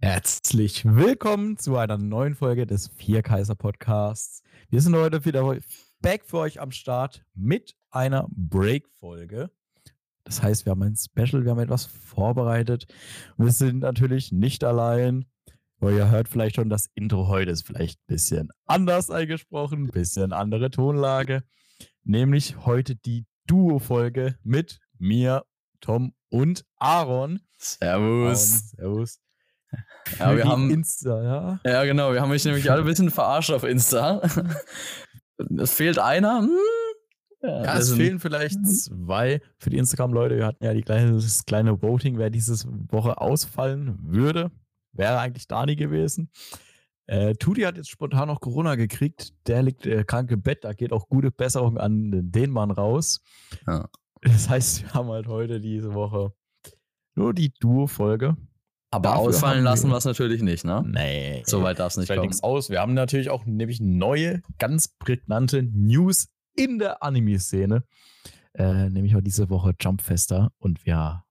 Herzlich willkommen zu einer neuen Folge des Vierkaiser Podcasts. Wir sind heute wieder back für euch am Start mit einer Break-Folge. Das heißt, wir haben ein Special, wir haben etwas vorbereitet. Wir sind natürlich nicht allein. Aber ihr hört vielleicht schon, das Intro heute ist vielleicht ein bisschen anders eingesprochen, ein bisschen andere Tonlage. Nämlich heute die Duo-Folge mit mir, Tom und Aaron. Servus. Aaron, servus. Ja, wir haben Insta, ja. Ja, genau, wir haben mich nämlich alle ein bisschen verarscht auf Insta. Es fehlt einer. Hm. Ja, ja es fehlen vielleicht zwei für die Instagram-Leute. Wir hatten ja die kleine, das kleine Voting, wer diese Woche ausfallen würde. Wäre eigentlich Dani gewesen. Äh, Tudi hat jetzt spontan noch Corona gekriegt. Der liegt äh, krank im Bett. Da geht auch gute Besserung an den Mann raus. Ja. Das heißt, wir haben halt heute diese Woche nur die Duo-Folge. Aber Dafür ausfallen lassen wir es natürlich nicht, ne? Nee. Soweit darf es nicht kommen. aus. Wir haben natürlich auch nämlich neue, ganz prägnante News in der Anime-Szene. Äh, nämlich auch diese Woche Jumpfester. Und wir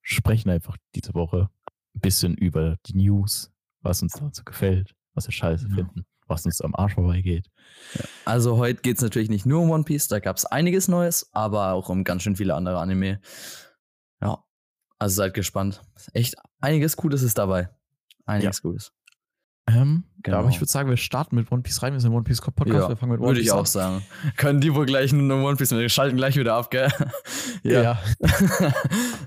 sprechen einfach diese Woche ein bisschen über die News, was uns dazu gefällt, was wir scheiße ja. finden, was uns am Arsch vorbeigeht. Also heute geht es natürlich nicht nur um One Piece, da gab es einiges Neues, aber auch um ganz schön viele andere Anime. Also seid gespannt. Echt einiges Cooles ist dabei. Einiges ja. Gutes. Ähm, genau. aber ich würde sagen, wir starten mit One Piece rein. Wir sind One Piece Podcast. Ja, wir fangen mit One würde Piece ich auch sagen. Können die wohl gleich nur One Piece, wir schalten gleich wieder ab, gell? ja. ja.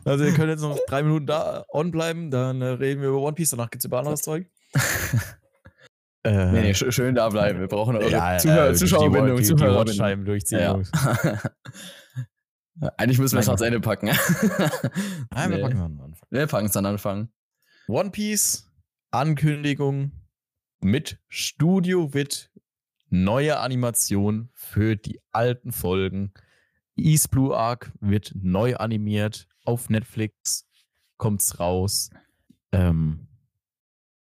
also, wir können jetzt noch drei Minuten da on bleiben. Dann äh, reden wir über One Piece. Danach gibt es über anderes Zeug. äh, nee, nee, schön da bleiben. Wir brauchen eure ja, Zuhör äh, Zuschauerbindung. Die, die, die durchziehen. Ja. Eigentlich müssen wir es ans Ende packen. Nein, wir packen es an Anfang. Wir packen es an Anfang. One Piece, Ankündigung mit Studio Wit, neue Animation für die alten Folgen. East Blue Arc wird neu animiert. Auf Netflix kommt's raus. Ähm,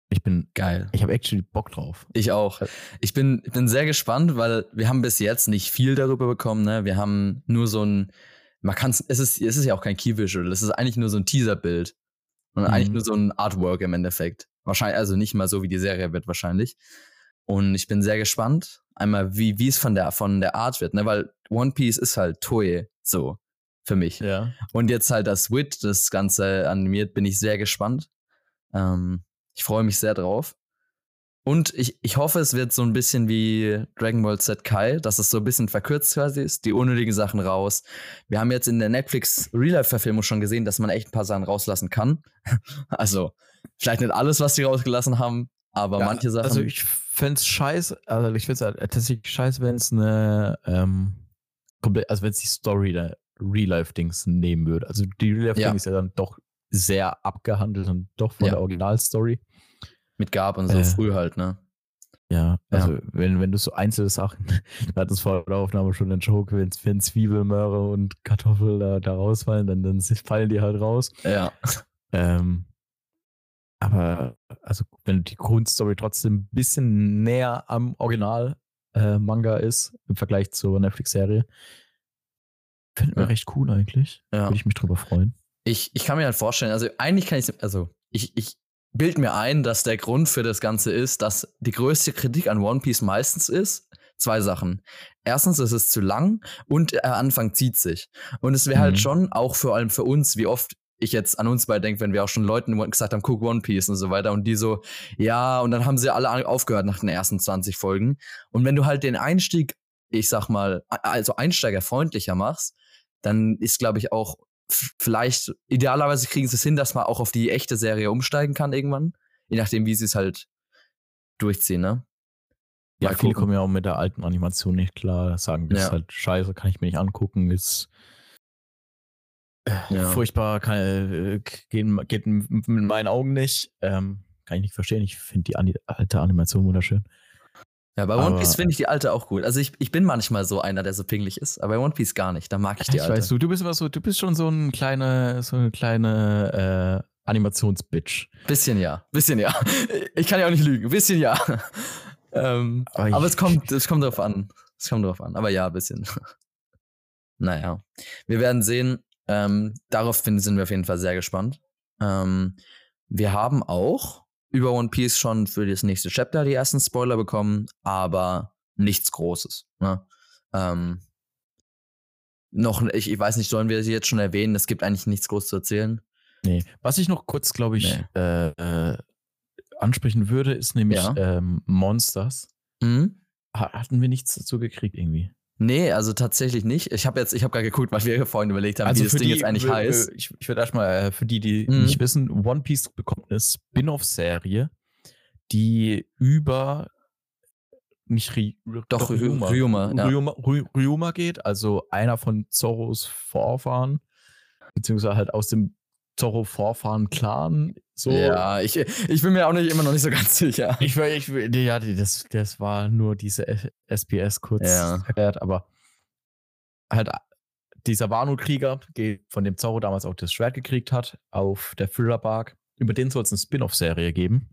ich bin geil. Ich habe actually Bock drauf. Ich auch. Ich bin, bin sehr gespannt, weil wir haben bis jetzt nicht viel darüber bekommen. Ne? Wir haben nur so ein man kann es, ist, es ist ja auch kein Key Visual, es ist eigentlich nur so ein Teaser-Bild. Und mhm. eigentlich nur so ein Artwork im Endeffekt. Wahrscheinlich, also nicht mal so wie die Serie wird wahrscheinlich. Und ich bin sehr gespannt, einmal, wie, wie es von der, von der Art wird, ne? Weil One Piece ist halt Toei, so, für mich. Ja. Und jetzt halt das Wit, das Ganze animiert, bin ich sehr gespannt. Ähm, ich freue mich sehr drauf. Und ich, ich hoffe, es wird so ein bisschen wie Dragon Ball Z Kai, dass es so ein bisschen verkürzt quasi ist, die unnötigen Sachen raus. Wir haben jetzt in der Netflix Real-Life-Verfilmung schon gesehen, dass man echt ein paar Sachen rauslassen kann. also, vielleicht nicht alles, was sie rausgelassen haben, aber ja, manche Sachen. Also, ich fände es scheiße, also ich finde es halt tatsächlich scheiße, wenn es eine, ähm, komplett, also wenn es die Story der Real-Life-Dings nehmen würde. Also, die Real-Life-Ding ja. ist ja dann doch sehr abgehandelt und doch von ja. der Originalstory mit gab und so äh, früh halt, ne? Ja, also ja. Wenn, wenn du so einzelne Sachen, da hat es vor der Aufnahme schon den Joke, wenn, wenn Zwiebel, Möhre und Kartoffel da, da rausfallen, dann, dann fallen die halt raus. Ja. Ähm, aber also wenn die Grundstory trotzdem ein bisschen näher am Original äh, Manga ist im Vergleich zur Netflix-Serie, finde ich ja. recht cool eigentlich. Ja. Würde ich mich drüber freuen. Ich, ich kann mir halt vorstellen, also eigentlich kann ich, also ich, ich bild mir ein, dass der Grund für das Ganze ist, dass die größte Kritik an One Piece meistens ist, zwei Sachen. Erstens, es ist zu lang und der Anfang zieht sich. Und es wäre halt mhm. halt schon auch vor allem für uns, wie oft ich jetzt an uns beide denke, wenn wir auch schon Leuten gesagt haben, guck One Piece und so weiter und die so, ja, und dann haben sie alle aufgehört nach den ersten 20 Folgen. Und wenn du halt den Einstieg, ich sag mal, also einsteigerfreundlicher machst, dann ist, glaube ich, auch vielleicht, idealerweise kriegen sie es hin, dass man auch auf die echte Serie umsteigen kann irgendwann. Je nachdem, wie sie es halt durchziehen, ne? Ja, viele kommen ja auch mit der alten Animation nicht klar, sagen, das ja. ist halt scheiße, kann ich mir nicht angucken, ist äh, ja. furchtbar, kann, äh, geht, geht mit meinen Augen nicht. Ähm, kann ich nicht verstehen. Ich finde die alte Animation wunderschön. Ja, bei One Piece finde ich die alte auch gut. Also ich, ich bin manchmal so einer, der so pinglich ist, aber bei One Piece gar nicht. Da mag ich die ich alte. Weißt du, du bist immer so, du bist schon so ein kleine, so eine kleine äh, Animationsbitch. Bisschen ja, bisschen ja. Ich kann ja auch nicht lügen, bisschen ja. ähm, aber, aber es kommt, es kommt drauf an. Es kommt drauf an. Aber ja, bisschen. naja, wir werden sehen. Ähm, darauf sind wir auf jeden Fall sehr gespannt. Ähm, wir haben auch über One Piece schon für das nächste Chapter die ersten Spoiler bekommen, aber nichts Großes. Ne? Ähm, noch, ich, ich weiß nicht, sollen wir sie jetzt schon erwähnen? Es gibt eigentlich nichts Großes zu erzählen. Nee. Was ich noch kurz, glaube ich, Nee. äh, äh, ansprechen würde, ist nämlich Ja. ähm, Monsters. Mhm. Ha hatten wir nichts dazu gekriegt irgendwie. Nee, also tatsächlich nicht. Ich habe jetzt, ich habe gerade geguckt, was wir vorhin überlegt haben, wie das für Ding die, jetzt eigentlich äh, heißt. Ich, ich würde erstmal, äh, für die, die Mhm. nicht wissen, One Piece bekommt eine Spin-off-Serie, die über nicht Ry Doch, Ry- Ryuma, ja. Ryuma, Ry Ryuma geht, also einer von Zorros Vorfahren, beziehungsweise halt aus dem Zorro-Vorfahren-Clan. So. Ja, ich, ich bin mir auch nicht immer noch nicht so ganz sicher. Ich, ich, ja, das, das war nur diese F- SPS kurz Ja. erklärt, aber halt dieser Wano-Krieger, von dem Zorro damals auch das Schwert gekriegt hat, auf der Thriller Bark. Über den soll es eine Spin-off-Serie geben.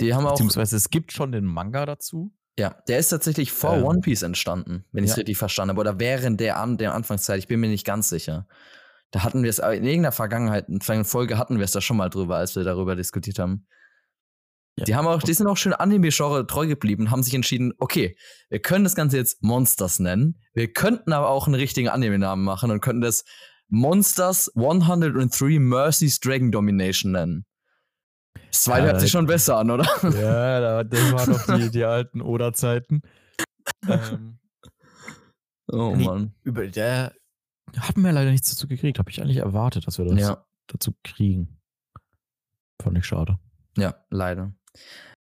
Die haben auch, Beziehungsweise es gibt schon den Manga dazu. ja, der ist tatsächlich vor Ähm, One Piece entstanden, wenn ich es ja. richtig verstanden habe. Oder während der, An der Anfangszeit, ich bin mir nicht ganz sicher. Da hatten wir es, in irgendeiner Vergangenheit, in einer Folge hatten wir es da schon mal drüber, als wir darüber diskutiert haben. Ja. Die haben auch, die sind auch schön Anime-Genre treu geblieben, haben sich entschieden, okay, wir können das Ganze jetzt Monsters nennen, wir könnten aber auch einen richtigen Anime-Namen machen und könnten das Monsters 103 Mercy's Dragon Domination nennen. Das zweite Ja, hört sich schon besser an, oder? Ja, da- das waren doch die, die alten Oda-Zeiten. ähm, Oh. Mann. über der haben wir leider nichts dazu gekriegt. Habe ich eigentlich erwartet, dass wir das Ja, dazu kriegen. Fand ich schade. ja, leider.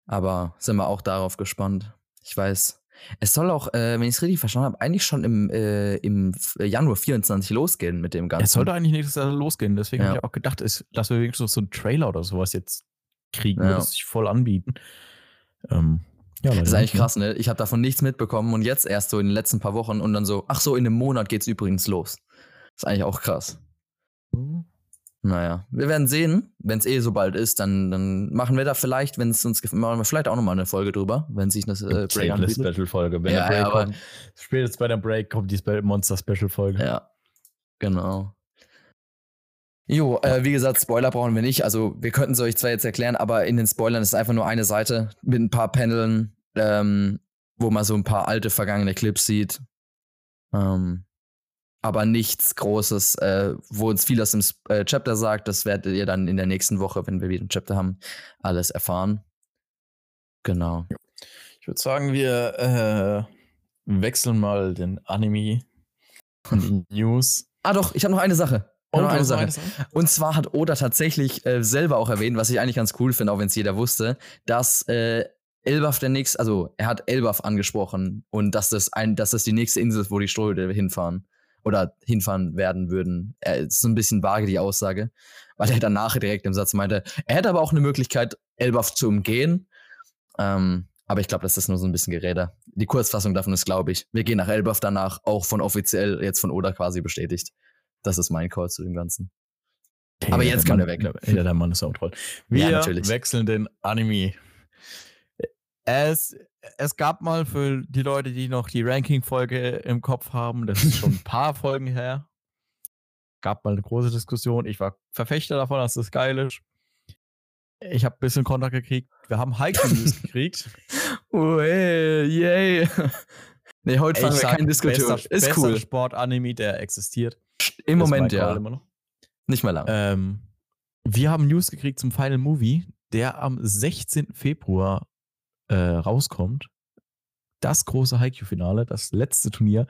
Aber sind wir auch darauf gespannt. Ich weiß. Es soll auch, äh, wenn ich es richtig verstanden habe, eigentlich schon im, äh, im F- Januar 24 losgehen mit dem Ganzen. Es sollte eigentlich nächstes Jahr losgehen. Deswegen Ja. habe ich auch gedacht, ist, dass wir wenigstens so einen Trailer oder sowas jetzt kriegen, Ja. würde es sich voll anbieten. Ähm, ja, Das ist eigentlich ne? krass, ne? Ich habe davon nichts mitbekommen und jetzt erst so in den letzten paar Wochen und dann so, ach so, in einem Monat geht's übrigens los. Ist eigentlich auch krass. Naja, wir werden sehen. Wenn es eh so bald ist, dann, dann machen wir da vielleicht, wenn es uns gefällt, machen wir vielleicht auch nochmal eine Folge drüber, wenn sich das äh, Break anbietet. Special-Folge. Wenn Ja, der Break ja, kommt, spätestens bei der Break kommt die Spe- Monster-Special-Folge. Ja, genau. Jo, äh, wie gesagt, Spoiler brauchen wir nicht. Also, wir könnten es euch zwar jetzt erklären, aber in den Spoilern ist einfach nur eine Seite mit ein paar Paneln, ähm, wo man so ein paar alte, vergangene Clips sieht. Ähm, aber nichts Großes, äh, wo uns viel aus dem äh, Chapter sagt. Das werdet ihr dann in der nächsten Woche, wenn wir wieder ein Chapter haben, alles erfahren. Genau. Ich würde sagen, wir äh, wechseln mal den Anime und die News. Ah, doch, ich habe noch eine Sache. Hab noch eine Sache. eine Sache? Und zwar hat Oda tatsächlich äh, selber auch erwähnt, was ich eigentlich ganz cool finde, auch wenn es jeder wusste, dass äh, Elbaf der nächste, also er hat Elbaf angesprochen und dass das ein, dass das die nächste Insel ist, wo die Strohhüte hinfahren oder hinfahren werden würden. Er ist so ein bisschen vage die Aussage, weil er danach direkt im Satz meinte, er hätte aber auch eine Möglichkeit, Elbaf zu umgehen. Ähm, aber ich glaube, das ist nur so ein bisschen Geräder. Die Kurzfassung davon ist, glaube ich, wir gehen nach Elbaf danach, auch von offiziell jetzt von Oda quasi bestätigt. Das ist mein Call zu dem Ganzen. Aber Ja, jetzt der kann Mann- er weg. Ja, der Mann ist auch toll. Wir Ja, natürlich. wechseln den Anime. Es, es gab mal für die Leute, die noch die Ranking-Folge im Kopf haben, das ist schon ein paar Folgen her, gab mal eine große Diskussion. Ich war Verfechter davon, dass das geil ist. Ich habe ein bisschen Kontakt gekriegt. Wir haben Haiku-News gekriegt. Oh, hey, yay. nee, heute fangen wir sag, keine Diskussion. bester- Ist bester cool. Sport-Anime, der existiert. Im Ist Moment ja. Nicht mehr lang. Ähm, wir haben News gekriegt zum Final Movie, der am 16. Februar äh, rauskommt. Das große Haikyuu-Finale, das letzte Turnier.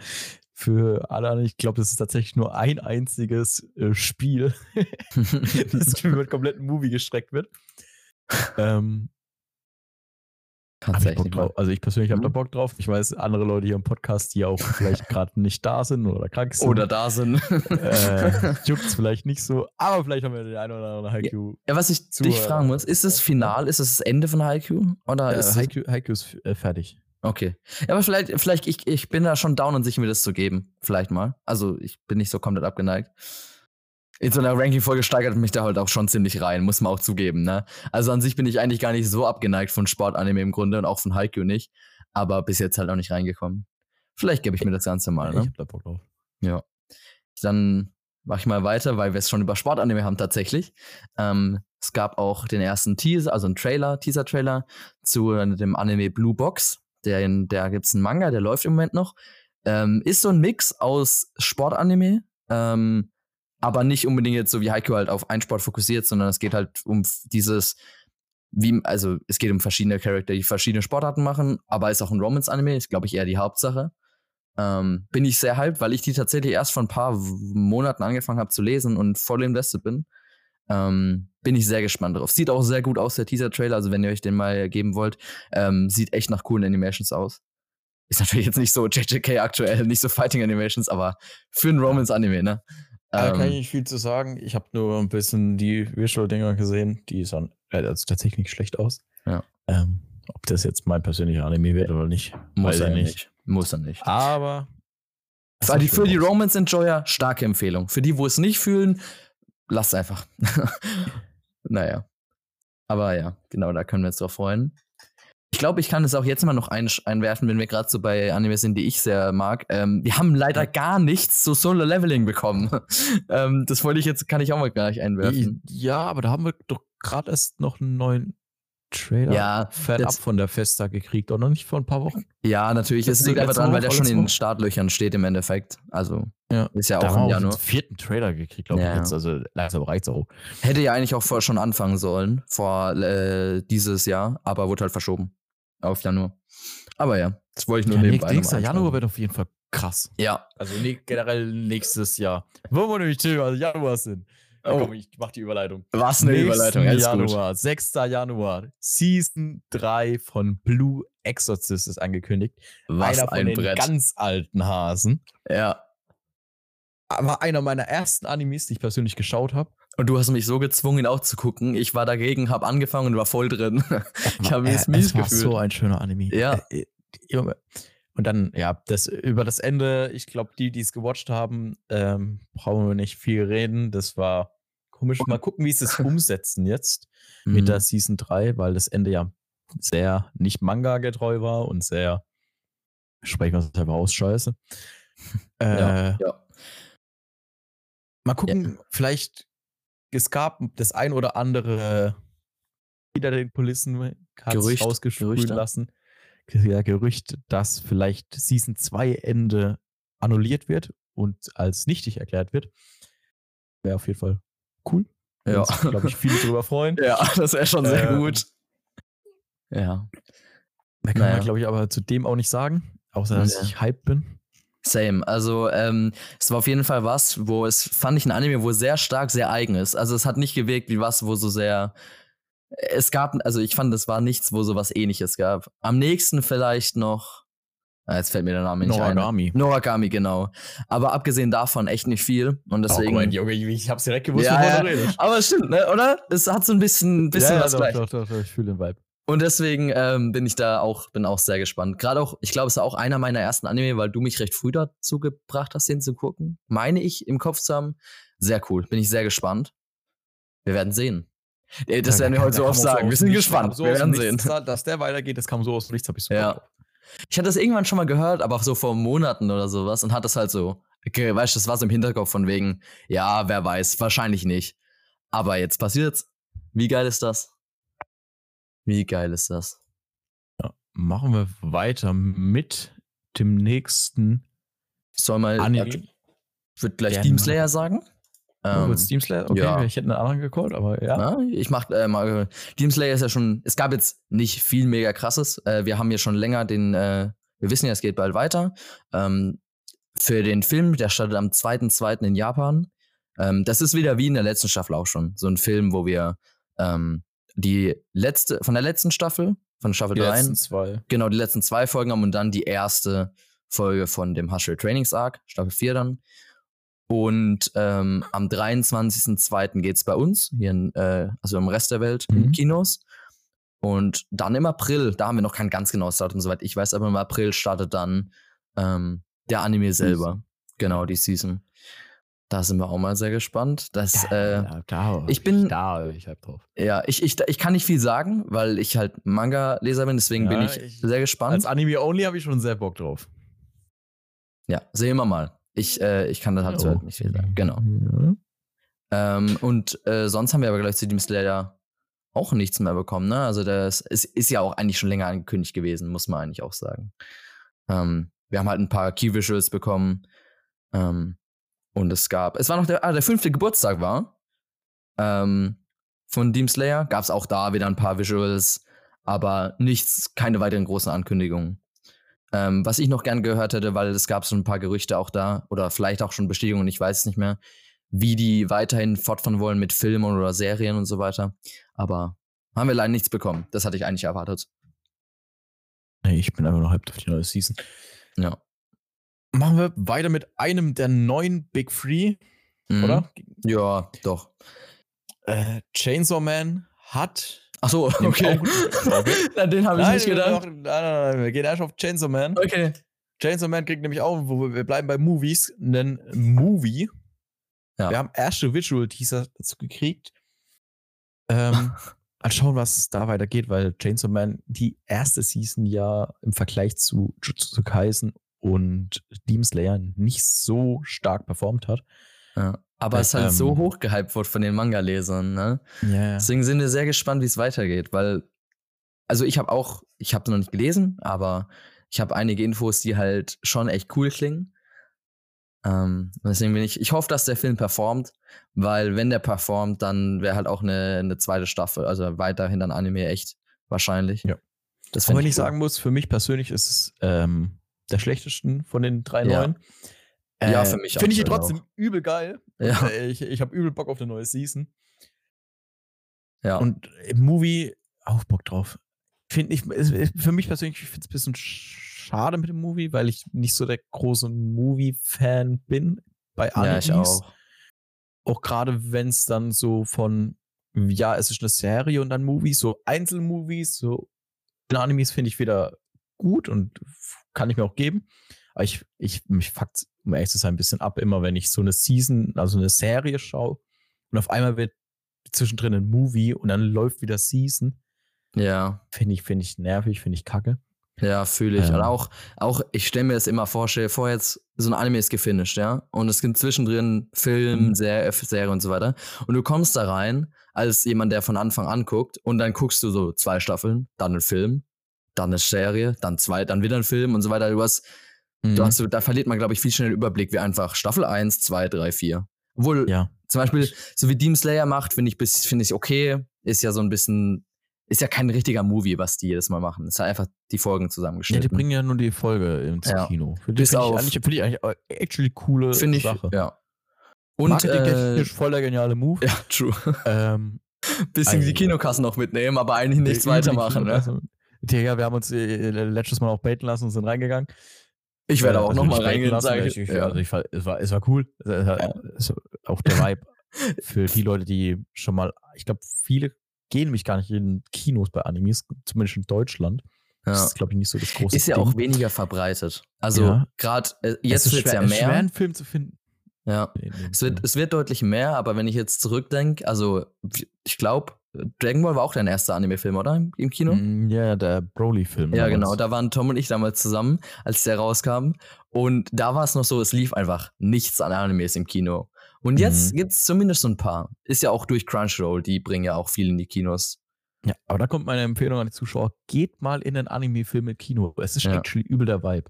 Für alle ich glaube, das ist tatsächlich nur ein einziges äh, Spiel, das über den kompletten Movie gestreckt wird. Ähm, hab ich Bock Tatsächlich. drauf. Also ich persönlich habe da Mhm. Bock drauf. Ich weiß, andere Leute hier im Podcast, die auch vielleicht gerade nicht da sind oder krank sind. Oder da sind. äh, juckt's vielleicht nicht so, aber vielleicht haben wir den einen oder anderen Haikyuu. ja, was ich dich fragen muss, ist das Final, ist das das Ende von Haikyuu? Oder Äh, ist Haikyuu, Haikyuu ist äh, fertig. Okay. Ja, aber vielleicht, vielleicht ich, ich bin da schon down und sich mir das zu geben. Vielleicht mal. Also ich bin nicht so komplett abgeneigt. In so einer Ranking-Folge steigert mich da halt auch schon ziemlich rein, muss man auch zugeben, ne? Also an sich bin ich eigentlich gar nicht so abgeneigt von Sportanime im Grunde und auch von Haikyuu nicht. Aber bis jetzt halt auch nicht reingekommen. Vielleicht gebe ich mir das Ganze mal, Ich ne? hab da Bock drauf. Ja. Dann mache ich mal weiter, weil wir es schon über Sportanime haben tatsächlich. Ähm, Es gab auch den ersten Teaser, also einen Trailer, Teaser-Trailer zu dem Anime Blue Box. Der, da gibt es einen Manga, der läuft im Moment noch. Ähm, ist so ein Mix aus Sportanime, ähm, aber nicht unbedingt jetzt so wie Haiku halt auf einen Sport fokussiert, sondern es geht halt um dieses, wie, also es geht um verschiedene Charakter, die verschiedene Sportarten machen, aber ist auch ein Romance-Anime, ist glaube ich eher die Hauptsache. Ähm, bin ich sehr hyped, weil ich die tatsächlich erst vor ein paar Monaten angefangen habe zu lesen und voll invested bin. Ähm, bin ich sehr gespannt drauf. Sieht auch sehr gut aus, der Teaser-Trailer, also wenn ihr euch den mal geben wollt. Ähm, sieht echt nach coolen Animations aus. Ist natürlich jetzt nicht so JJK aktuell, nicht so Fighting Animations, aber für ein Romance-Anime, ne? Da kann ich nicht viel zu sagen. Ich habe nur ein bisschen die Visual-Dinger gesehen. Die sahen also tatsächlich nicht schlecht aus. Ja. Ähm, ob das jetzt mein persönlicher Anime wird oder nicht, muss er nicht. nicht. Muss er nicht. Aber. Für die, für die Romance-Enjoyer, starke Empfehlung. Für die, wo es nicht fühlen, lasst einfach. naja. Aber ja, genau, da können wir uns drauf freuen. Ich glaube, ich kann es auch jetzt mal noch ein, einwerfen, wenn wir gerade so bei Animes sind, die ich sehr mag. Ähm, wir haben leider gar nichts zu Solo Leveling bekommen. ähm, das wollte ich jetzt, kann ich auch mal gleich einwerfen. Ja, aber da haben wir doch gerade erst noch einen neuen Trailer ja, fernab von der Festa gekriegt, oder nicht vor ein paar Wochen? Ja, natürlich. Es liegt einfach dran, weil der schon in den Startlöchern steht im Endeffekt. Also ja. ist ja da auch im Januar. Den vierten Trailer gekriegt, glaube ja. ich jetzt. Also langsam reicht's auch. Hätte ja eigentlich auch vor, schon anfangen sollen, vor äh, dieses Jahr, aber wurde halt verschoben auf Januar. Aber ja, das wollte ich nur ja, nebenbei Nächster Januar wird auf jeden Fall krass. Ja. Also ne generell nächstes Jahr. Wo wir nämlich also Januar sind. Oh. Komm, ich mach die Überleitung. Was eine Nächsten Überleitung, Alles Januar, gut. 6. Januar, Season 3 von Blue Exorcist ist angekündigt. Was einer von ein den Brett. ganz alten Hasen. Ja. War einer meiner ersten Animes, die ich persönlich geschaut habe. Und du hast mich so gezwungen, ihn auch zu gucken. Ich war dagegen, habe angefangen und war voll drin. ich habe mich es mies war gefühlt. so ein schöner Anime. Ja. Äh, Junge. Und dann, ja, das, über das Ende, ich glaube, die, die es gewatcht haben, ähm, brauchen wir nicht viel reden. Das war komisch. Mal gucken, wie sie es umsetzen jetzt Mhm. mit der Season 3, weil das Ende ja sehr nicht Manga-getreu war und sehr, sprechen wir es einfach aus, scheiße. Äh, ja, ja. Mal gucken, vielleicht, es gab das ein oder andere hinter den Kulissen hat Gerücht, Gerüchte. lassen. Ja, Gerücht, dass vielleicht Season 2 Ende annulliert wird und als nichtig erklärt wird. Wäre auf jeden Fall cool. Ja. glaube ich, viele drüber freuen. Ja, das wäre schon sehr Ähm, gut. Ja. Mehr kann Naja. man, glaube ich, aber zu dem auch nicht sagen, außer dass Ja. ich hyped bin. Same. Also, ähm, es war auf jeden Fall was, wo es, fand ich ein Anime, wo sehr stark, sehr eigen ist. Also, es hat nicht gewirkt wie was, wo so sehr. Es gab, also ich fand, es war nichts, wo so was ähnliches gab. Am nächsten vielleicht noch. Ah, Jetzt fällt mir der Name nicht Noragami. ein. Noragami, genau. Aber abgesehen davon echt nicht viel. Und deswegen. oh, Junge, ich hab's direkt gewusst, Ja, ja. aber es stimmt, ne? Oder? Es hat so ein bisschen, bisschen ja, was doch, gleich. doch, doch, doch, ich fühle den Vibe. Und deswegen ähm, bin ich da auch, bin auch sehr gespannt. Gerade auch, ich glaube, es ist auch einer meiner ersten Anime, weil du mich recht früh dazu gebracht hast, den zu gucken. Meine ich im Kopf zu haben. Sehr cool. Bin ich sehr gespannt. Wir werden sehen. Äh, Das werden wir heute so oft sagen. Wir sind gespannt. so wir werden sehen. Dass der weitergeht, das kam so aus dem Nichts, hab ich so Ja. Ich hatte das irgendwann schon mal gehört, aber auch so vor Monaten oder sowas und hatte das halt so, okay, weißt du, das war so im Hinterkopf von wegen, ja, wer weiß, wahrscheinlich nicht. Aber jetzt passiert's. Wie geil ist das? Wie geil ist das? Machen wir weiter mit dem nächsten Soll mal, Anime. ich würde gleich. Demon Slayer sagen. Ähm, Ähm, Steam Slayer? Okay, ja. ich hätte einen anderen gecallt, aber ja. Ja, ich mach äh, mal. Demon Slayer ist ja schon. Es gab jetzt nicht viel mega krasses. Äh, wir haben ja schon länger den. Äh, wir wissen ja, es geht bald weiter. Ähm, für den Film, der startet am 2.2. in Japan. Ähm, das ist wieder wie in der letzten Staffel auch schon. So ein Film, wo wir ähm, die letzte, von der letzten Staffel, von Staffel Die 3, letzten zwei. genau, die letzten zwei Folgen haben und dann die erste Folge von dem Hustle Trainings Arc, Staffel 4 dann. Und ähm, am 23.02. geht's bei uns, hier in, äh, also im Rest der Welt, in Mhm. Kinos. Und dann im April, da haben wir noch kein ganz genaues Datum, soweit ich weiß, aber im April startet dann ähm, der Anime selber. Genau, die Season. Da sind wir auch mal sehr gespannt. Das, äh, ja, da, ich bin- da, ich hab drauf. ja, ich, ich, ich kann nicht viel sagen, weil ich halt Manga-Leser bin, deswegen Ja, bin ich, ich- sehr gespannt. Als Anime-Only habe ich schon sehr Bock drauf. Ja, sehen wir mal. Ich, äh, ich kann dazu halt nicht viel sagen. Genau. Ja. Ähm, und äh, sonst haben wir aber gleich zu Demon Slayer auch nichts mehr bekommen, ne? Also das ist, ist ja auch eigentlich schon länger angekündigt gewesen, muss man eigentlich auch sagen. Ähm, wir haben halt ein paar Key Visuals bekommen. Ähm, und es gab, es war noch der, ah, der fünfte Geburtstag war. Ähm, von Demon Slayer. Gab es auch da wieder ein paar Visuals, aber nichts, keine weiteren großen Ankündigungen. Ähm, was ich noch gern gehört hätte, weil es gab so ein paar Gerüchte auch da, oder vielleicht auch schon Bestätigungen, ich weiß es nicht mehr, wie die weiterhin fortfahren wollen mit Filmen oder Serien und so weiter. Aber haben wir leider nichts bekommen. Das hatte ich eigentlich erwartet. Ich bin einfach noch hyped auf die neue Season. Ja. Machen wir weiter mit einem der neuen Big Three, Mhm. oder? Ja, doch. Äh, Chainsaw Man hat. Ach so, okay. Na, den habe ich Nein, nicht gedacht. machen- Nein, nein, nein, wir gehen erst auf Chainsaw Man. Okay. Chainsaw Man kriegt nämlich auch, wo wir, wir bleiben bei Movies, einen Movie. Ja. Wir haben erste Visual Teaser dazu gekriegt. Ähm, mal schauen, was da weitergeht, weil Chainsaw Man die erste Season ja im Vergleich zu Jujutsu Kaisen und Demon Slayer nicht so stark performt hat. Ja. Aber Äh, es halt so ähm, hochgehypt wird von den Manga-Lesern, ne? Ja, Deswegen sind wir sehr gespannt, wie es weitergeht, weil, also ich habe auch, ich habe noch nicht gelesen, aber ich habe einige Infos, die halt schon echt cool klingen. Ähm, deswegen bin ich, ich hoffe, dass der Film performt, weil wenn der performt, dann wäre halt auch eine, eine zweite Staffel, also weiterhin dann Anime echt wahrscheinlich. Ja. Das Auch wenn ich cool. sagen muss, für mich persönlich ist es ähm, der schlechtesten von den drei Ja. neuen. Ja, für mich Finde ich aktuell trotzdem übel geil. Ja. Und, äh, Ich, ich habe übel Bock auf eine neue Season. Ja. Und im Movie auch Bock drauf. Finde ich, für mich persönlich, ich finde es ein bisschen schade mit dem Movie, weil ich nicht so der große Movie-Fan bin bei ja, Animes. ich auch. Auch gerade wenn es dann so von, ja, es ist eine Serie und dann Movies, so Einzelmovies, so in Animes finde ich wieder gut und kann ich mir auch geben. Aber ich, ich mich fuckt, um ehrlich zu sein, ein bisschen ab, immer wenn ich so eine Season, also eine Serie schaue und auf einmal wird zwischendrin ein Movie und dann läuft wieder Season. Ja. Finde ich, finde ich nervig, finde ich kacke. Ja, fühle ich. Ähm. Und auch, auch, ich stelle mir das immer vor, stell dir vor, jetzt so ein Anime ist gefinisht, ja. Und es gibt zwischendrin Film, Mhm. Serie, Serie und so weiter. Und du kommst da rein als jemand, der von Anfang an guckt und dann guckst du so zwei Staffeln, dann einen Film, dann eine Serie, dann zwei, dann wieder ein Film und so weiter. Du hast, Mhm. du hast da verliert man, glaube ich, viel schneller den Überblick, wie einfach Staffel 1, 2, 3, 4. Obwohl, ja. zum Beispiel, so wie Demon Slayer macht, finde ich, finde ich okay. Ist ja so ein bisschen, ist ja kein richtiger Movie, was die jedes Mal machen. Ist halt einfach die Folgen Ja, zusammengeschnitten. die bringen ja nur die Folge ins Ja. Kino. Finde find ich, eigentlich- find ich eigentlich äh, actually coole Finde ich, Sache. ja. Und, äh, Marketingtechnisch voll der geniale Move. ja, true. Ähm, Bisschen die Ei. Kinokassen noch mitnehmen, aber eigentlich nichts weitermachen. Ne? Digga, wir haben uns äh, letztes Mal auch baiten lassen und sind reingegangen. Ich werde Äh, auch also nochmal reingehen sagen, Ich, ich, ja. also ich, war- es, war, es war cool. Es, Ja. es, auch der Vibe für die Leute, die schon mal, ich glaube, viele gehen mich gar nicht in Kinos bei Animes, zumindest in Deutschland. Das ja. ist, glaube ich, nicht so das große Ist ja Ding. auch weniger verbreitet. Also Ja. gerade äh, jetzt ist wird es ja ist schwer, mehr. einen Film zu finden. Ja. Es wird, es wird deutlich mehr, aber wenn ich jetzt zurückdenke, also ich glaube, Dragon Ball war auch dein erster Anime-Film, oder? Im, Kino? Mm, Ja, der Broly-Film. Ja, damals. genau. Da waren Tom und ich damals zusammen, als der rauskam. Und da war es noch so, es lief einfach nichts an Animes im Kino. Und jetzt Mhm. gibt's zumindest so ein paar. Ist ja auch durch Crunchyroll, die bringen ja auch viel in die Kinos. Ja, aber da kommt meine Empfehlung an die Zuschauer: geht mal in einen Anime-Film im Kino. Es ist Ja. actually übel der Vibe.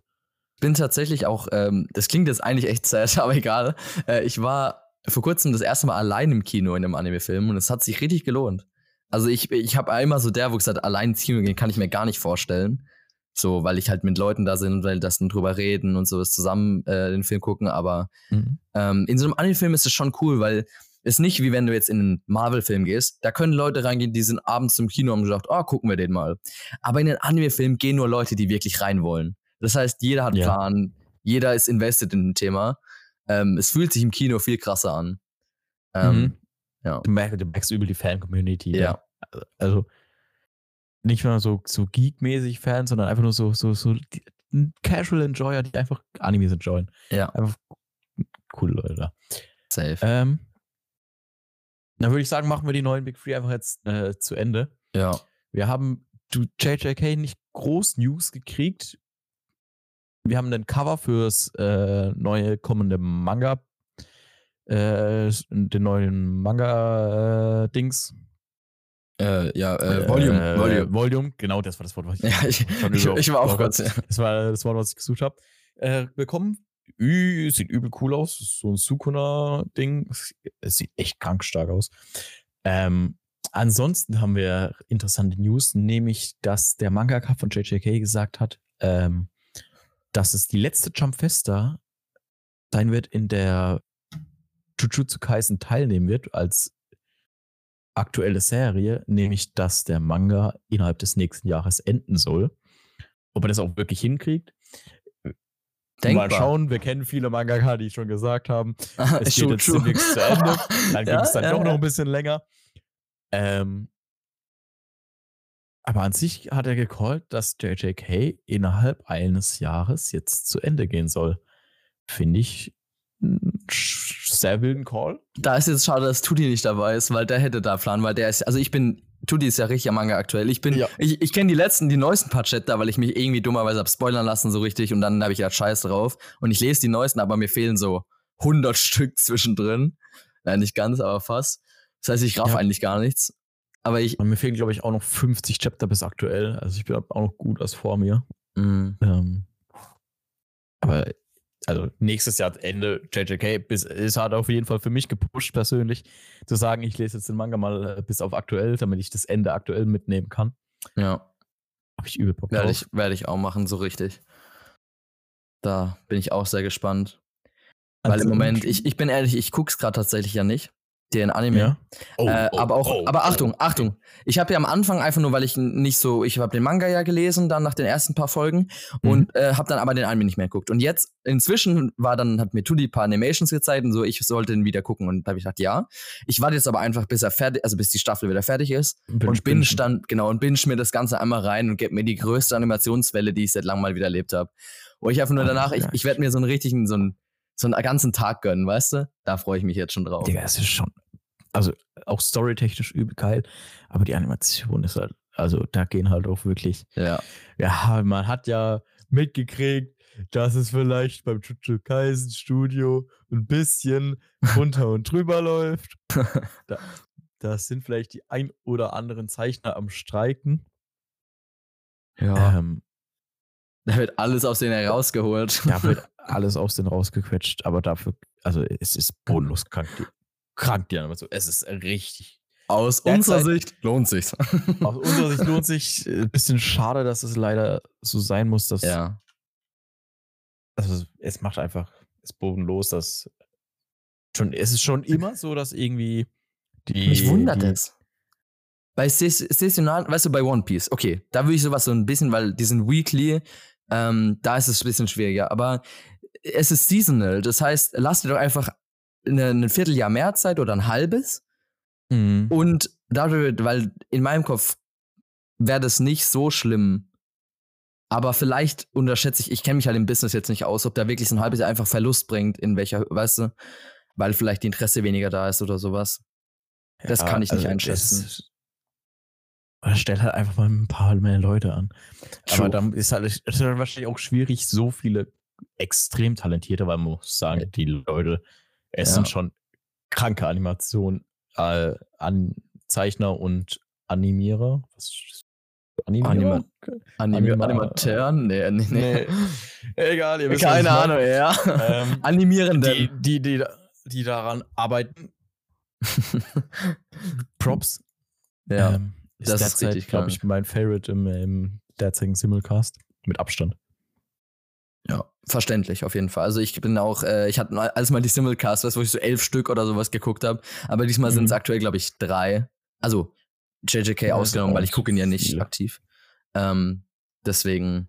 Bin tatsächlich auch, ähm, das klingt jetzt eigentlich echt sad, aber egal. Äh, ich war vor kurzem das erste Mal allein im Kino in einem Anime-Film und es hat sich richtig gelohnt. Also ich, ich habe immer so der, wo gesagt, allein ins Kino gehen kann ich mir gar nicht vorstellen. So, weil ich halt mit Leuten da sind, weil das dann drüber reden und sowas zusammen äh, den Film gucken, aber Mhm. ähm, in so einem Anime-Film ist es schon cool, weil es nicht wie wenn du jetzt in einen Marvel-Film gehst. Da können Leute reingehen, die sind abends zum Kino und haben gesagt, oh, gucken wir den mal. Aber in den Anime-Film gehen nur Leute, die wirklich rein wollen. Das heißt, jeder hat einen Ja. Plan, jeder ist invested in ein Thema. Ähm, es fühlt sich im Kino viel krasser an. Ähm, Mhm. Ja. Du, merkst, du merkst übel die Fan-Community. Ja. da. Also nicht nur so, so geek-mäßig Fans, sondern einfach nur so, so, so die, Casual Enjoyer, die einfach Animes enjoyen. Ja. Einfach coole Leute da. Safe. Ähm, dann würde ich sagen, machen wir die neuen Big Three einfach jetzt äh, zu Ende. ja. Wir haben du JJK nicht groß News gekriegt. Wir haben ein Cover fürs äh, neue kommende Manga äh, den neuen Manga-Dings. Äh, ja, äh, Volume, äh, Volume. Volume, genau, das war das Wort, was ich, Ja, ich, schon ich, ich war auch kurz. Ja. Das war das Wort, was ich gesucht habe. Äh, bekommen. Ü, sieht übel cool aus. So ein Sukuna-Ding. Es sieht echt krank stark aus. Ähm, ansonsten haben wir interessante News, nämlich, dass der Mangaka von JJK gesagt hat, ähm, dass es die letzte Jump Festa sein wird, in der Jujutsu Kaisen teilnehmen wird als aktuelle Serie, nämlich dass der Manga innerhalb des nächsten Jahres enden soll. Ob er das auch wirklich hinkriegt, Denkbar. Mal schauen, wir kennen viele Mangaka, die schon gesagt haben, Ah, es geht jetzt demnächst zu Ende. Dann ging Ja, es dann ja, doch noch ja. ein bisschen länger. Ähm, aber an sich hat er gecallt, dass JJK innerhalb eines Jahres jetzt zu Ende gehen soll. Finde ich sehr wilden Call. Da ist jetzt schade, dass Tudi nicht dabei ist, weil der hätte da Plan, weil der ist, also ich bin, Tudi ist ja richtig am Manga aktuell. Ich bin, Ja. ich, ich kenne die letzten, die neuesten paar Chapter, weil ich mich irgendwie dummerweise hab spoilern lassen so richtig und dann habe ich ja Scheiß drauf und ich lese die neuesten, aber mir fehlen so 100 Stück zwischendrin. Nein, nicht ganz, aber fast. Das heißt, ich raff Ja. eigentlich gar nichts. Aber ich, Und mir fehlen, glaube ich, auch noch 50 Chapter bis aktuell. Also ich bin auch noch gut was vor mir. mh, Ähm, aber also nächstes Jahr Ende JJK bis, es hat auf jeden Fall für mich gepusht persönlich zu sagen, ich lese jetzt den Manga mal äh, bis auf aktuell, damit ich das Ende aktuell mitnehmen kann. ja, Habe ich übel Bock werde ich, werde ich auch machen, so richtig. Da bin ich auch sehr gespannt. Weil Also, im Moment, ich, ich bin ehrlich, ich guck's gerade tatsächlich ja nicht. Den Anime. ja. Oh, äh, oh, aber auch, oh, aber oh. Achtung, Achtung. Ich habe ja am Anfang einfach nur, weil ich nicht so, ich habe den Manga ja gelesen, dann nach den ersten paar Folgen Mhm. und äh, habe dann aber den Anime nicht mehr geguckt. Und jetzt, inzwischen war dann, hat mir Tudi ein paar Animations gezeigt und so, ich sollte ihn wieder gucken. Und da habe ich gedacht, ja. Ich warte jetzt aber einfach, bis er fertig, also bis die Staffel wieder fertig ist. Binge- und binge dann, genau, und binge mir das Ganze einmal rein und gebe mir die größte Animationswelle, die ich seit langem mal wieder erlebt habe. Wo ich einfach nur danach, ich, ich werde mir so einen richtigen, so einen, so einen ganzen Tag gönnen, weißt du? Da freue ich mich jetzt schon drauf. Digga, es ist schon, also auch storytechnisch übel geil, aber die Animation ist halt, also da gehen halt auch wirklich, Ja. ja, man hat ja mitgekriegt, dass es vielleicht beim Jujutsu Kaisen Studio ein bisschen runter und drüber läuft. Da, da sind vielleicht die ein oder anderen Zeichner am Streiken. Ja. Ähm, Da wird alles aus denen herausgeholt. da wird alles aus denen rausgequetscht, aber dafür, also es ist bodenlos krank, krank die Animation. Es ist richtig. Aus unserer Sicht lohnt sich's. Aus unserer Sicht lohnt sich ein bisschen schade, dass es leider so sein muss, dass ja. also es macht einfach es bodenlos, dass schon es ist schon immer so, dass irgendwie die Mich wundert die, es. Bei Sais- saisonal, weißt du, bei One Piece, okay, da würde ich sowas so ein bisschen, weil die sind weekly, ähm, da ist es ein bisschen schwieriger, aber es ist seasonal, das heißt, lass dir doch einfach eine, ein Vierteljahr mehr Zeit oder ein halbes Mhm. und dadurch, weil in meinem Kopf wäre das nicht so schlimm, aber vielleicht unterschätze ich, ich kenne mich halt im Business jetzt nicht aus, ob da wirklich so ein halbes Jahr einfach Verlust bringt, in welcher, weißt du, weil vielleicht die Interesse weniger da ist oder sowas. das kann ich nicht einschätzen. also das- Oder stell halt einfach mal ein paar mehr Leute an. True. Aber dann ist halt es ist halt wahrscheinlich auch schwierig, so viele extrem talentierte, weil man muss sagen, die Leute, es Ja. sind schon kranke Animationen, äh, an Zeichner und Animierer. Was? Animierer? Anima- Anima- Animateuren? Nee, nee, nee. Egal, ihr wisst, Keine. Ahnung, ja. Ähm, Animierenden. die, die, die, die daran arbeiten. Props. ja. Ähm, ist das ist derzeit, richtig glaube ich, mein Favorite im, im derzeitigen Simulcast. Mit Abstand. ja, verständlich auf jeden Fall. Also ich bin auch, äh, ich hatte als mal die Simulcast, weißt, du, wo ich so elf Stück oder sowas geguckt habe, aber diesmal sind es Mhm. aktuell, glaube ich, drei. Also JJK Ja, ausgenommen, ist weil ich gucke ihn ja nicht viele. aktiv. Ähm, deswegen,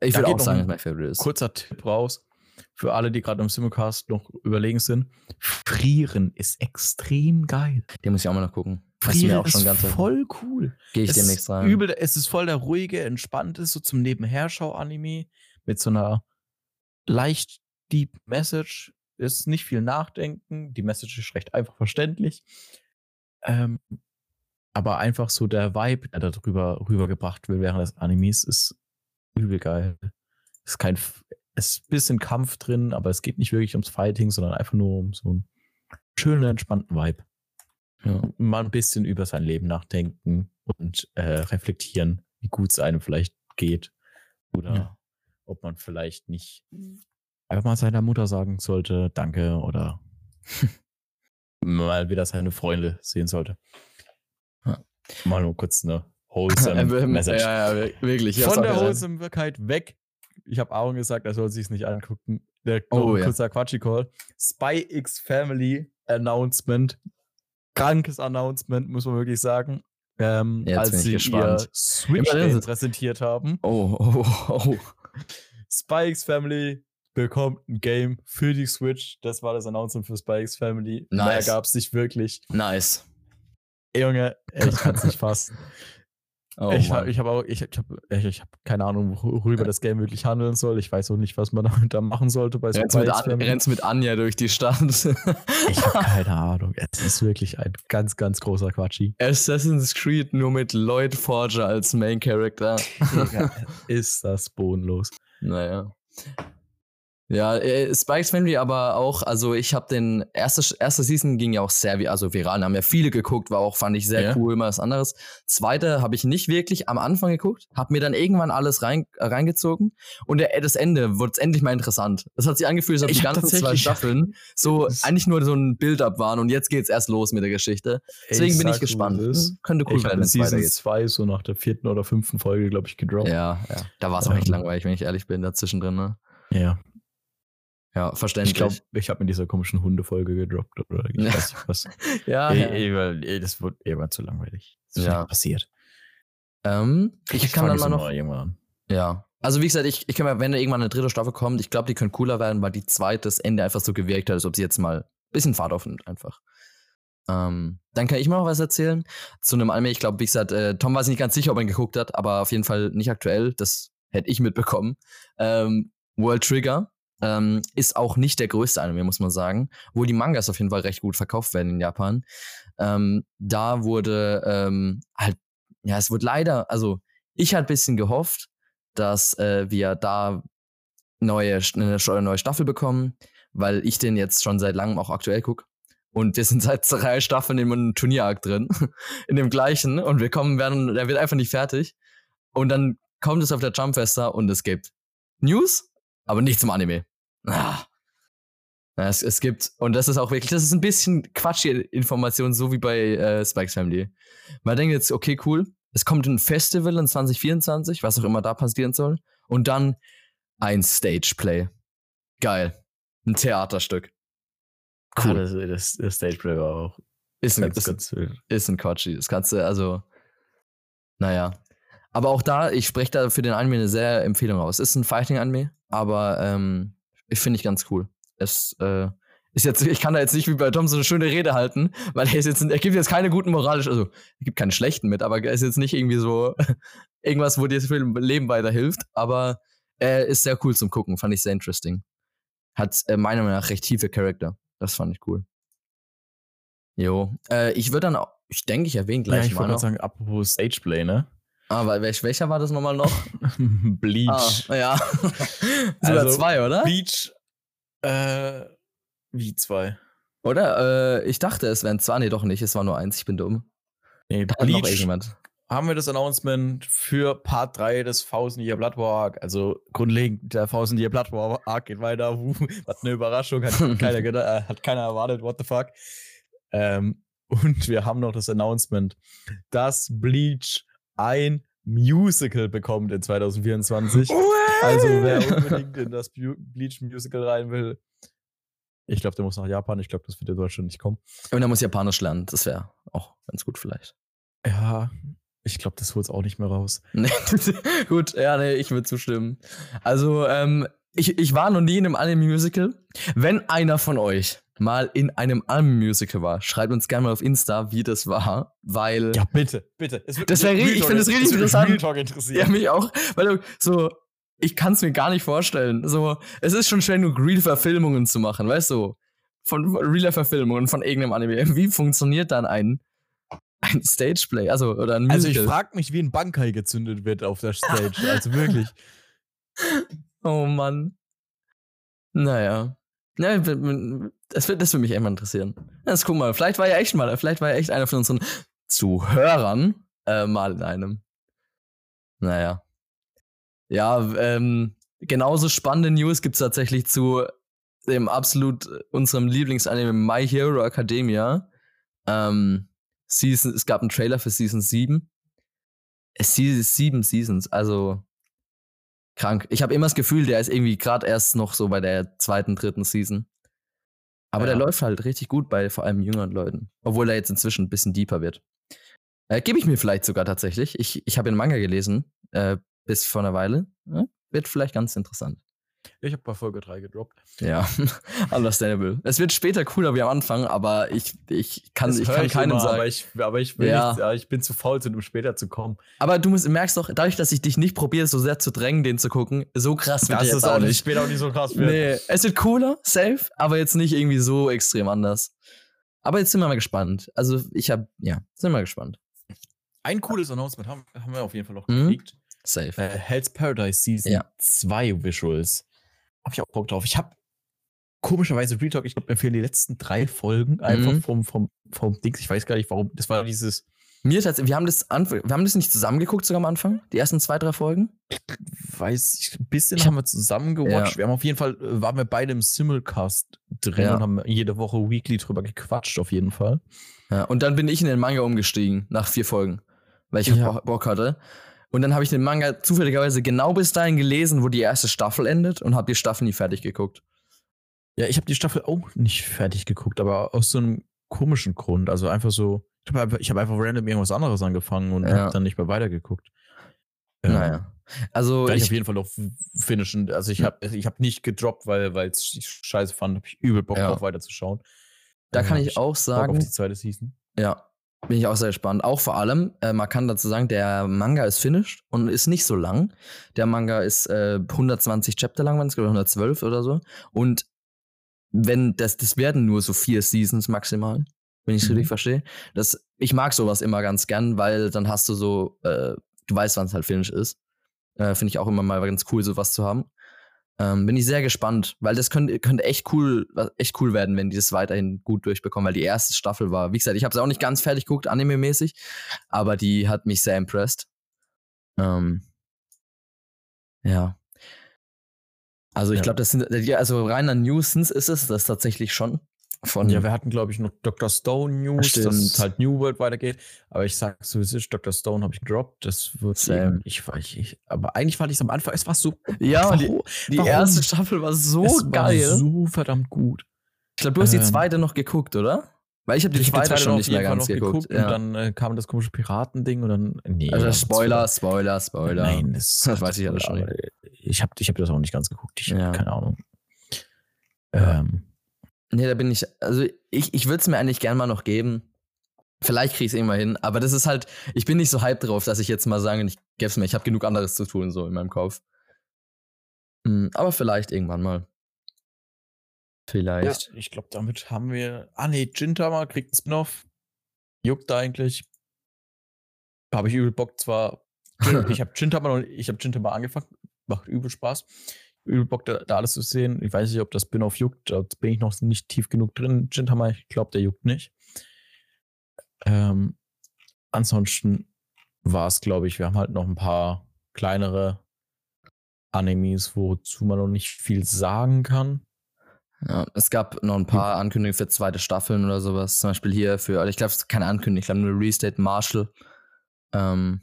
ich würde auch sagen, dass mein Favorite ist. Kurzer Tipp raus. Für alle, die gerade im Simulcast noch überlegen sind. Frieren ist extrem geil. Den muss ich auch mal noch gucken. Frieren ist voll cool. Gehe ich es demnächst rein. Übel, es ist voll der ruhige, entspannte, so zum Nebenherschau-Anime mit so einer leicht deep Message. Ist nicht viel Nachdenken. Die Message ist recht einfach verständlich. Ähm, aber einfach so der Vibe, der da drüber rübergebracht wird während des Animes, ist übel geil. Ist kein, es ist ein bisschen Kampf drin, aber es geht nicht wirklich ums Fighting, sondern einfach nur um so ein schönen, entspannten Vibe. Ja. Mal ein bisschen über sein Leben nachdenken und äh, reflektieren, wie gut es einem vielleicht geht. Oder Ja. ob man vielleicht nicht einfach mal seiner Mutter sagen sollte, danke, oder mal wieder seine Freunde sehen sollte. Ja. Mal nur kurz eine wholesome Message. Ja, ja, wir- wirklich. Von der. Wholesomekeit weg. Ich habe Aaron gesagt, er soll sich nicht angucken. Der Oh, oh, ja. kurzer Quatschi-Call. Spy X Family Announcement. Krankes Announcement, muss man wirklich sagen. Ähm, Jetzt als bin ich sie gespannt. ihr Switch präsentiert haben. Oh, oh, oh. Spy X Family bekommt ein Game für die Switch. Das war das Announcement für Spy X Family. Mehr Nice. gab es nicht wirklich. Nice. Ey, Junge, ich kann es nicht fassen. Oh, ich habe ich hab auch, ich, ich habe ich, hab keine Ahnung, worüber das Game wirklich handeln soll. Ich weiß auch nicht, was man da machen sollte bei Rennst mit, An rennst mit Anja durch die Stadt. Ich habe keine Ahnung. Es ist wirklich ein ganz, ganz großer Quatschi. Assassin's Creed nur mit Lloyd Forger als Main Character. Ist das bodenlos. Naja. Ja, äh, Spikes Family aber auch, also ich habe den, erste, erste Season ging ja auch sehr, also viral, haben ja viele geguckt, war auch, fand ich sehr Ja. cool, mal was anderes. Zweite habe ich nicht wirklich am Anfang geguckt, habe mir dann irgendwann alles rein, äh, reingezogen und der, das Ende wurde endlich mal interessant. Das hat sich angefühlt, als ob Ich die ganzen zwei Staffeln so eigentlich nur so ein Build-up waren und jetzt geht's erst los mit der Geschichte. Deswegen bin ich sag, wie gespannt. es ist. Könnte cool Ich werden, habe wenn es Season weitergeht. 2 so nach der vierten oder fünften Folge, glaube ich, gedroppt. Ja, ja. Da war es auch echt Ähm. langweilig, wenn ich ehrlich bin, dazwischen drin, ne? ja. Ja, verständlich. Ich glaube, ich habe mit dieser komischen Hundefolge gedroppt oder ich Ja. weiß nicht was. ja, ey, ja. ey, das wird irgendwann zu langweilig. Das ist Ja. passiert. Ähm, ich kann fang dann mal noch. mal irgendwann an. Ja. Also wie gesagt, ich, ich kann mir, wenn da irgendwann eine dritte Staffel kommt, ich glaube, die können cooler werden, weil die zweite das Ende einfach so gewirkt hat, als ob sie jetzt mal ein bisschen Fahrt aufnimmt einfach. Ähm, dann kann ich mal noch was erzählen zu einem Anime. Ich glaube, wie gesagt, äh, Tom war sich nicht ganz sicher, ob er ihn geguckt hat, aber auf jeden Fall nicht aktuell. Das hätte ich mitbekommen. Ähm, World Trigger ähm, ist auch nicht der größte Anime, muss man sagen. Obwohl die Mangas auf jeden Fall recht gut verkauft werden in Japan. Ähm, da wurde ähm, halt, ja, es wurde leider, also ich hatte ein bisschen gehofft, dass äh, wir da neue, eine neue Staffel bekommen, weil ich den jetzt schon seit langem auch aktuell gucke. Und wir sind seit drei Staffeln in einem Turnierakt drin, in dem gleichen. Und wir kommen, werden, der wird einfach nicht fertig. Und dann kommt es auf der Jumpfester und es gibt News, aber nicht zum Anime. Ah. Ja, es, es gibt, und das ist auch wirklich, das ist ein bisschen quatschige Information, so wie bei äh, Spikes Family. Man denkt jetzt, okay, cool, es kommt ein Festival in 2024, was auch immer da passieren soll, und dann ein Stageplay. Geil. Ein Theaterstück. Cool. Cool. das, das, das Stageplay war auch Ist ein, ganz, ist, ganz ist ein Quatschi. Das kannst du, also, naja. Aber auch da, ich spreche da für den Anime eine sehr Empfehlung aus. Ist ein Fighting-Anime, aber ähm, ich finde ich ganz cool. Es äh, ist jetzt, ich kann da jetzt nicht wie bei Tom so eine schöne Rede halten, weil er ist jetzt, er gibt jetzt keine guten moralisch, also er gibt keine schlechten mit, aber er ist jetzt nicht irgendwie so irgendwas, wo dir das ein Leben weiterhilft, aber er ist sehr cool zum Gucken, fand ich sehr interesting. Hat äh, meiner Meinung nach recht tiefe Charakter. Das fand ich cool. Jo. Äh, ich würde dann auch, ich denke, ich erwähne Ja, gleich ich mal wollte noch. gerade sagen, apropos Stageplay, ne? Ah, weil, welch, welcher war das nochmal noch? Bleach. ah, ja. Sogar Also, zwei, oder? Bleach, äh, wie zwei? Oder? Äh, ich dachte, es wären zwei. Nee, doch nicht. Es war nur eins. Ich bin dumm. Nee, Da hat noch Bleach irgendjemand. haben wir das Announcement für Part 3 des Thousand Year Blood War Arc. Also grundlegend, der Thousand Year Blood War Arc geht weiter. Was eine Überraschung, hat keiner, äh, hat keiner erwartet, what the fuck. Ähm, und wir haben noch das Announcement, dass Bleach ein Musical bekommt in 2024. Also wer unbedingt in das Bleach Musical rein will, ich glaube, der muss nach Japan. Ich glaube, das wird in Deutschland nicht kommen. Und er muss Japanisch lernen. Das wäre auch ganz gut vielleicht. Ja, ich glaube, das holt es auch nicht mehr raus. Gut, ja, nee, ich würde zustimmen. Also, ähm, ich, ich war noch nie in einem Anime-Musical. Wenn einer von euch mal in einem Anime-Musical war, schreibt uns gerne mal auf Insta, wie das war, weil. Ja, bitte, bitte. Es wird Das mich wär richtig- ich finde es Talk- richtig interessant. Ja, mich auch, weil du so, ich kann es mir gar nicht vorstellen. So, es ist schon schwer, nur Real-Verfilmungen zu machen, weißt du? Von realer Verfilmungen von irgendeinem Anime. Wie funktioniert dann ein, ein Stageplay? Also, oder ein Also ich Musical? frage mich, wie ein Bankai gezündet wird auf der Stage. Also wirklich. Oh Mann. Naja. Ja, Das wird, das würde mich echt mal interessieren. Jetzt guck mal, vielleicht war ja echt mal, vielleicht war ja echt einer von unseren Zuhörern äh, mal in einem. Naja. Ja, ähm, genauso spannende News gibt es tatsächlich zu dem absolut unserem Lieblingsanime My Hero Academia. Ähm, Season, es gab einen Trailer für Season 7. Es ist sieben Seasons, also krank. Ich habe immer das Gefühl, der ist irgendwie gerade erst noch so bei der zweiten, dritten Season. Aber ja. der läuft halt richtig gut bei vor allem jüngeren Leuten. Obwohl er jetzt inzwischen ein bisschen deeper wird. Äh, Gebe ich mir vielleicht sogar tatsächlich. Ich, ich habe den Manga gelesen, äh, bis vor einer Weile. Ja, wird vielleicht ganz interessant. Ich habe bei Folge 3 gedroppt. Ja, understandable. Es wird später cooler wie am Anfang, aber ich, ich kann, das ich kann ich keinem immer, sagen. Aber ich, aber ich, will ja. nicht, ja, ich bin zu faul, um später zu kommen. Aber du merkst doch, dadurch, dass ich dich nicht probiere, so sehr zu drängen, den zu gucken, so krass wird das jetzt auch nicht. Später auch nicht so krass wird. Nee, es wird cooler, safe, aber jetzt nicht irgendwie so extrem anders. Aber jetzt sind wir mal gespannt. Also ich habe, ja, sind wir mal gespannt. Ein cooles Announcement haben, haben wir auf jeden Fall noch mhm. gekriegt. Safe. Äh, Hell's Paradise Season 2 ja. Visuals. Hab ich auch Bock drauf. Ich habe komischerweise Real Talk, ich glaube, mir fehlen die letzten drei Folgen einfach mhm. vom, vom, vom Dings. Ich weiß gar nicht, warum. Das war dieses. Mir tatsächlich, wir haben das, wir haben das nicht zusammengeguckt sogar am Anfang, die ersten zwei, drei Folgen. Weiß ich, ein bisschen ich haben wir zusammen gewatcht. Ja. Wir haben auf jeden Fall, äh, waren wir beide im Simulcast drin ja. und haben jede Woche weekly drüber gequatscht, auf jeden Fall. Ja, und dann bin ich in den Manga umgestiegen, nach vier Folgen, weil ich ja. Bock hatte. Und dann habe ich den Manga zufälligerweise genau bis dahin gelesen, wo die erste Staffel endet und habe die Staffel nie fertig geguckt. Ja, ich habe die Staffel auch nicht fertig geguckt, aber aus so einem komischen Grund. Also einfach so, ich habe einfach, hab einfach random irgendwas anderes angefangen und ja. habe dann nicht mehr weitergeguckt. Ja. Naja. Also ich, ich auf jeden Fall noch finishen. Also ich habe ich hab nicht gedroppt, weil ich scheiße fand, habe ich übel Bock ja. drauf weiterzuschauen. Da kann ich auch sagen. Auf die zweite Season. Ja, bin ich auch sehr gespannt. Auch vor allem, äh, man kann dazu sagen, der Manga ist finished und ist nicht so lang. Der Manga ist äh, 120 Chapter lang, wenn es glaube 112 oder so. Und wenn das, das werden nur so vier Seasons maximal, wenn ich es mhm. richtig verstehe. Das, ich mag sowas immer ganz gern, weil dann hast du so, äh, du weißt, wann es halt finish ist. Äh, Finde ich auch immer mal ganz cool, sowas zu haben. Ähm, bin ich sehr gespannt, weil das könnte, könnte echt cool, echt cool werden, wenn die das weiterhin gut durchbekommen, weil die erste Staffel war, wie gesagt, ich habe es auch nicht ganz fertig geguckt, anime-mäßig, aber die hat mich sehr impressed. Ähm, ja. Also ich ja. glaube, das sind, also reiner Nuisance ist es das tatsächlich schon. Von ja, wir hatten, glaube ich, noch Dr. Stone News, Stimmt. dass es halt New World weitergeht. Aber ich sag so, es ist Dr. Stone habe ich gedroppt. Das wird eben, ich weiß nicht. Aber eigentlich fand ich es am Anfang, es war so. Ja, warum, die, die erste Staffel war so es geil. War so verdammt gut. Ich glaube, du hast ähm, die zweite noch geguckt, oder? Weil ich habe die ich zweite, schon nicht mehr ganz geguckt. geguckt ja. Und dann äh, kam das komische Piratending und dann. Nee, also Spoiler, Spoiler, Spoiler. Nein, das, das weiß ich alles schon. Ich habe ich hab das auch nicht ganz geguckt. Ich ja. keine Ahnung. Ähm, Nee, da bin ich, also ich, ich würde es mir eigentlich gern mal noch geben. Vielleicht kriege ich es irgendwann hin, aber das ist halt, ich bin nicht so hyped drauf, dass ich jetzt mal sage, ich gebe es mir, ich habe genug anderes zu tun, so in meinem Kopf. Hm, aber vielleicht irgendwann mal. Vielleicht. Ja, ich glaube, damit haben wir. Ah, nee, Gintama kriegt einen Spin-off. Juckt eigentlich. Habe ich übel Bock zwar. ich habe Gintama noch, ich habe Gintama angefangen. Macht übel Spaß übel Bock, da, da, alles zu sehen. Ich weiß nicht, ob das Spin-off juckt. Da bin ich noch nicht tief genug drin. Gintama, ich glaube, der juckt nicht. Ähm, ansonsten war es, glaube ich, wir haben halt noch ein paar kleinere Animes, wozu man noch nicht viel sagen kann. Ja, es gab noch ein paar Ankündigungen für zweite Staffeln oder sowas. Zum Beispiel hier für, also ich glaube, es ist keine Ankündigung, ich glaube nur Restate Marshall. Ähm,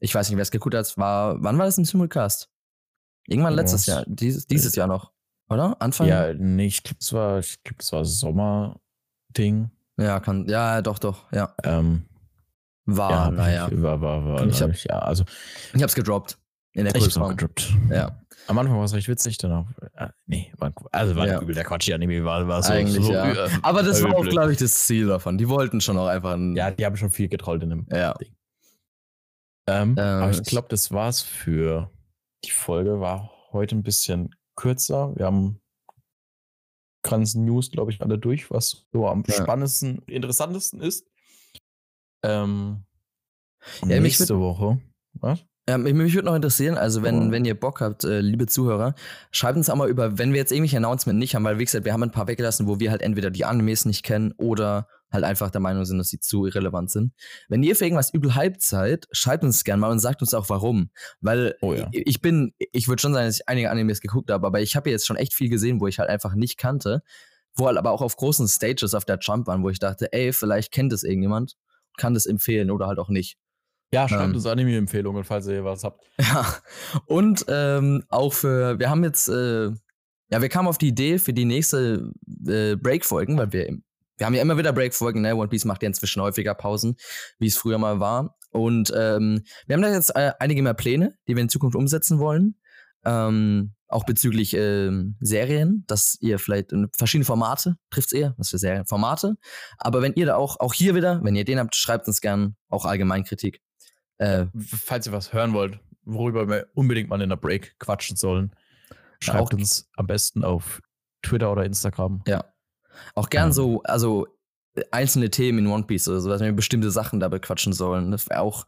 ich weiß nicht, wer es geguckt hat. War, wann war das im Simulcast? Irgendwann letztes Jahr, dieses, dieses Jahr noch, oder? Anfang? Ja, nee, ich glaube, es war, ich glaub, es war Sommerding. Ja, kann, ja, doch, doch, ja. Ähm, war, ja, naja. War, war, war, ich hab, ja, also. Ich hab's gedroppt. In der ich hab's gedroppt. Ja. Am Anfang war es recht witzig, danach, äh, nee, war, also war ja. übel der Quatsch, Anime war, war so. Eigentlich, so, ja. Äh, Aber das war auch, glaube ich, das Ziel davon. Die wollten schon auch einfach ein. Ja, die haben schon viel getrollt in dem ja. Ding. Ähm, äh, aber ich glaube, das war's für die Folge. War heute ein bisschen kürzer. Wir haben ganzen News, glaube ich, alle durch, was so am ja. spannendsten, interessantesten ist. Ähm, ja, nächste Woche. Was? Ja, mich, mich würde noch interessieren, also wenn, oh. wenn ihr Bock habt, äh, liebe Zuhörer, schreibt uns auch mal über, wenn wir jetzt irgendwelche Announcement nicht haben, weil wie gesagt, wir haben ein paar weggelassen, wo wir halt entweder die Animes nicht kennen oder halt einfach der Meinung sind, dass sie zu irrelevant sind. Wenn ihr für irgendwas übel hyped seid, schreibt uns gerne mal und sagt uns auch warum. Weil oh ja. ich, ich, bin, ich würde schon sagen, dass ich einige Animes geguckt habe, aber ich habe jetzt schon echt viel gesehen, wo ich halt einfach nicht kannte, wo halt aber auch auf großen Stages auf der Jump waren, wo ich dachte, ey, vielleicht kennt es irgendjemand, kann das empfehlen oder halt auch nicht. Ja, schreibt ähm, uns Anime-Empfehlungen, falls ihr was habt. Ja, und ähm, auch für, wir haben jetzt, äh, ja, wir kamen auf die Idee für die nächste äh, Break-Folgen, weil wir, wir haben ja immer wieder Break-Folgen, ne? One Piece macht ja inzwischen häufiger Pausen, wie es früher mal war. Und ähm, wir haben da jetzt äh, einige mehr Pläne, die wir in Zukunft umsetzen wollen. Ähm, auch bezüglich ähm, Serien, dass ihr vielleicht in verschiedene Formate trifft eher, was für Serien, Formate. Aber wenn ihr da auch, auch hier wieder, wenn ihr den habt, schreibt uns gern auch Allgemeinkritik. Äh, Falls ihr was hören wollt, worüber wir unbedingt mal in der Break quatschen sollen, schreibt uns am besten auf Twitter oder Instagram. Ja. Auch gern ähm. so, also einzelne Themen in One Piece oder sowas, wenn wir bestimmte Sachen da bequatschen sollen. Das wäre auch,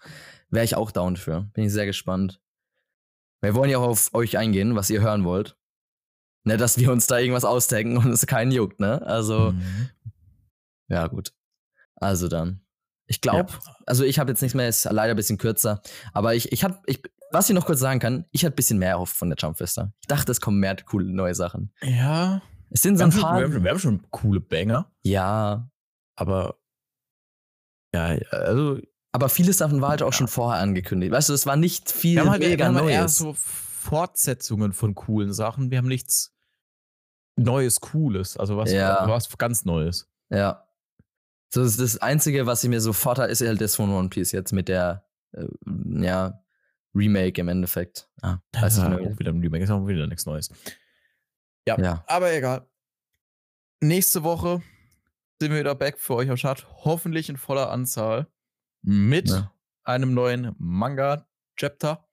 wäre ich auch down für. Bin ich sehr gespannt. Wir wollen ja auch auf euch eingehen, was ihr hören wollt. Ne, dass wir uns da irgendwas ausdenken und es keinen juckt, ne? Also, mhm. ja, gut. Also dann. Ich glaube, ja. also ich habe jetzt nichts mehr, ist leider ein bisschen kürzer. Aber ich, ich habe, ich, was ich noch kurz sagen kann, ich hatte ein bisschen mehr erhofft von der Jumpfester. Ich dachte, es kommen mehr coole neue Sachen. Ja. Es sind so ein paar. Wir haben, wir haben schon coole Banger. Ja. Aber. Ja, also. Aber vieles davon war halt auch ja. schon vorher angekündigt. Weißt du, es war nicht viel wir haben halt, mega wir haben Neues. eher so Fortsetzungen von coolen Sachen. Wir haben nichts Neues, Cooles. Also was, ja. was ganz Neues. Ja. So, das, das Einzige, was ich mir sofort hat, ist halt das von One Piece jetzt mit der, äh, ja, Remake im Endeffekt. Ah, weiß ja, ich wieder ein Remake, ist auch wieder nichts Neues. Ja, ja, aber egal. Nächste Woche sind wir wieder back für euch am Start. Hoffentlich in voller Anzahl. Mit ja. einem neuen Manga-Chapter.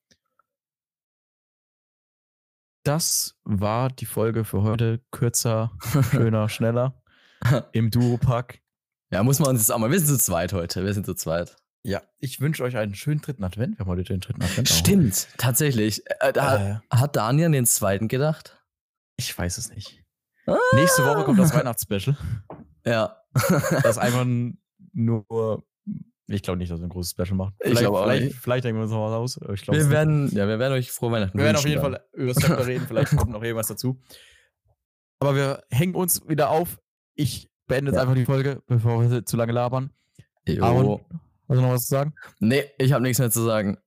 Das war die Folge für heute. Kürzer, schöner, schneller. Im Duo-Pack. Ja, muss man uns jetzt auch mal. Wir sind zu zweit heute. Wir sind zu zweit. Ja, ich wünsche euch einen schönen dritten Advent. Wir haben heute den dritten Advent. Stimmt, auch. tatsächlich. Äh, äh, hat Daniel an den zweiten gedacht? Ich weiß es nicht. Ah. Nächste Woche kommt das Weihnachtsspecial. Ja. das ist einfach nur. Ich glaube nicht, dass wir ein großes Special machen. Vielleicht, vielleicht, vielleicht, denken wir uns noch was aus. Ich wir werden, ja, wir werden euch frohe Weihnachten Wir werden auf jeden dann. Fall über das Chapter reden. Vielleicht kommt noch irgendwas dazu. Aber wir hängen uns wieder auf. Ich beende jetzt ja. einfach die Folge, bevor wir zu lange labern. Jo. Aaron, hast du noch was zu sagen? Nee, ich habe nichts mehr zu sagen.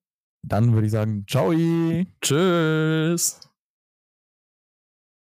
Dann würde ich sagen, ciao. Tschüss.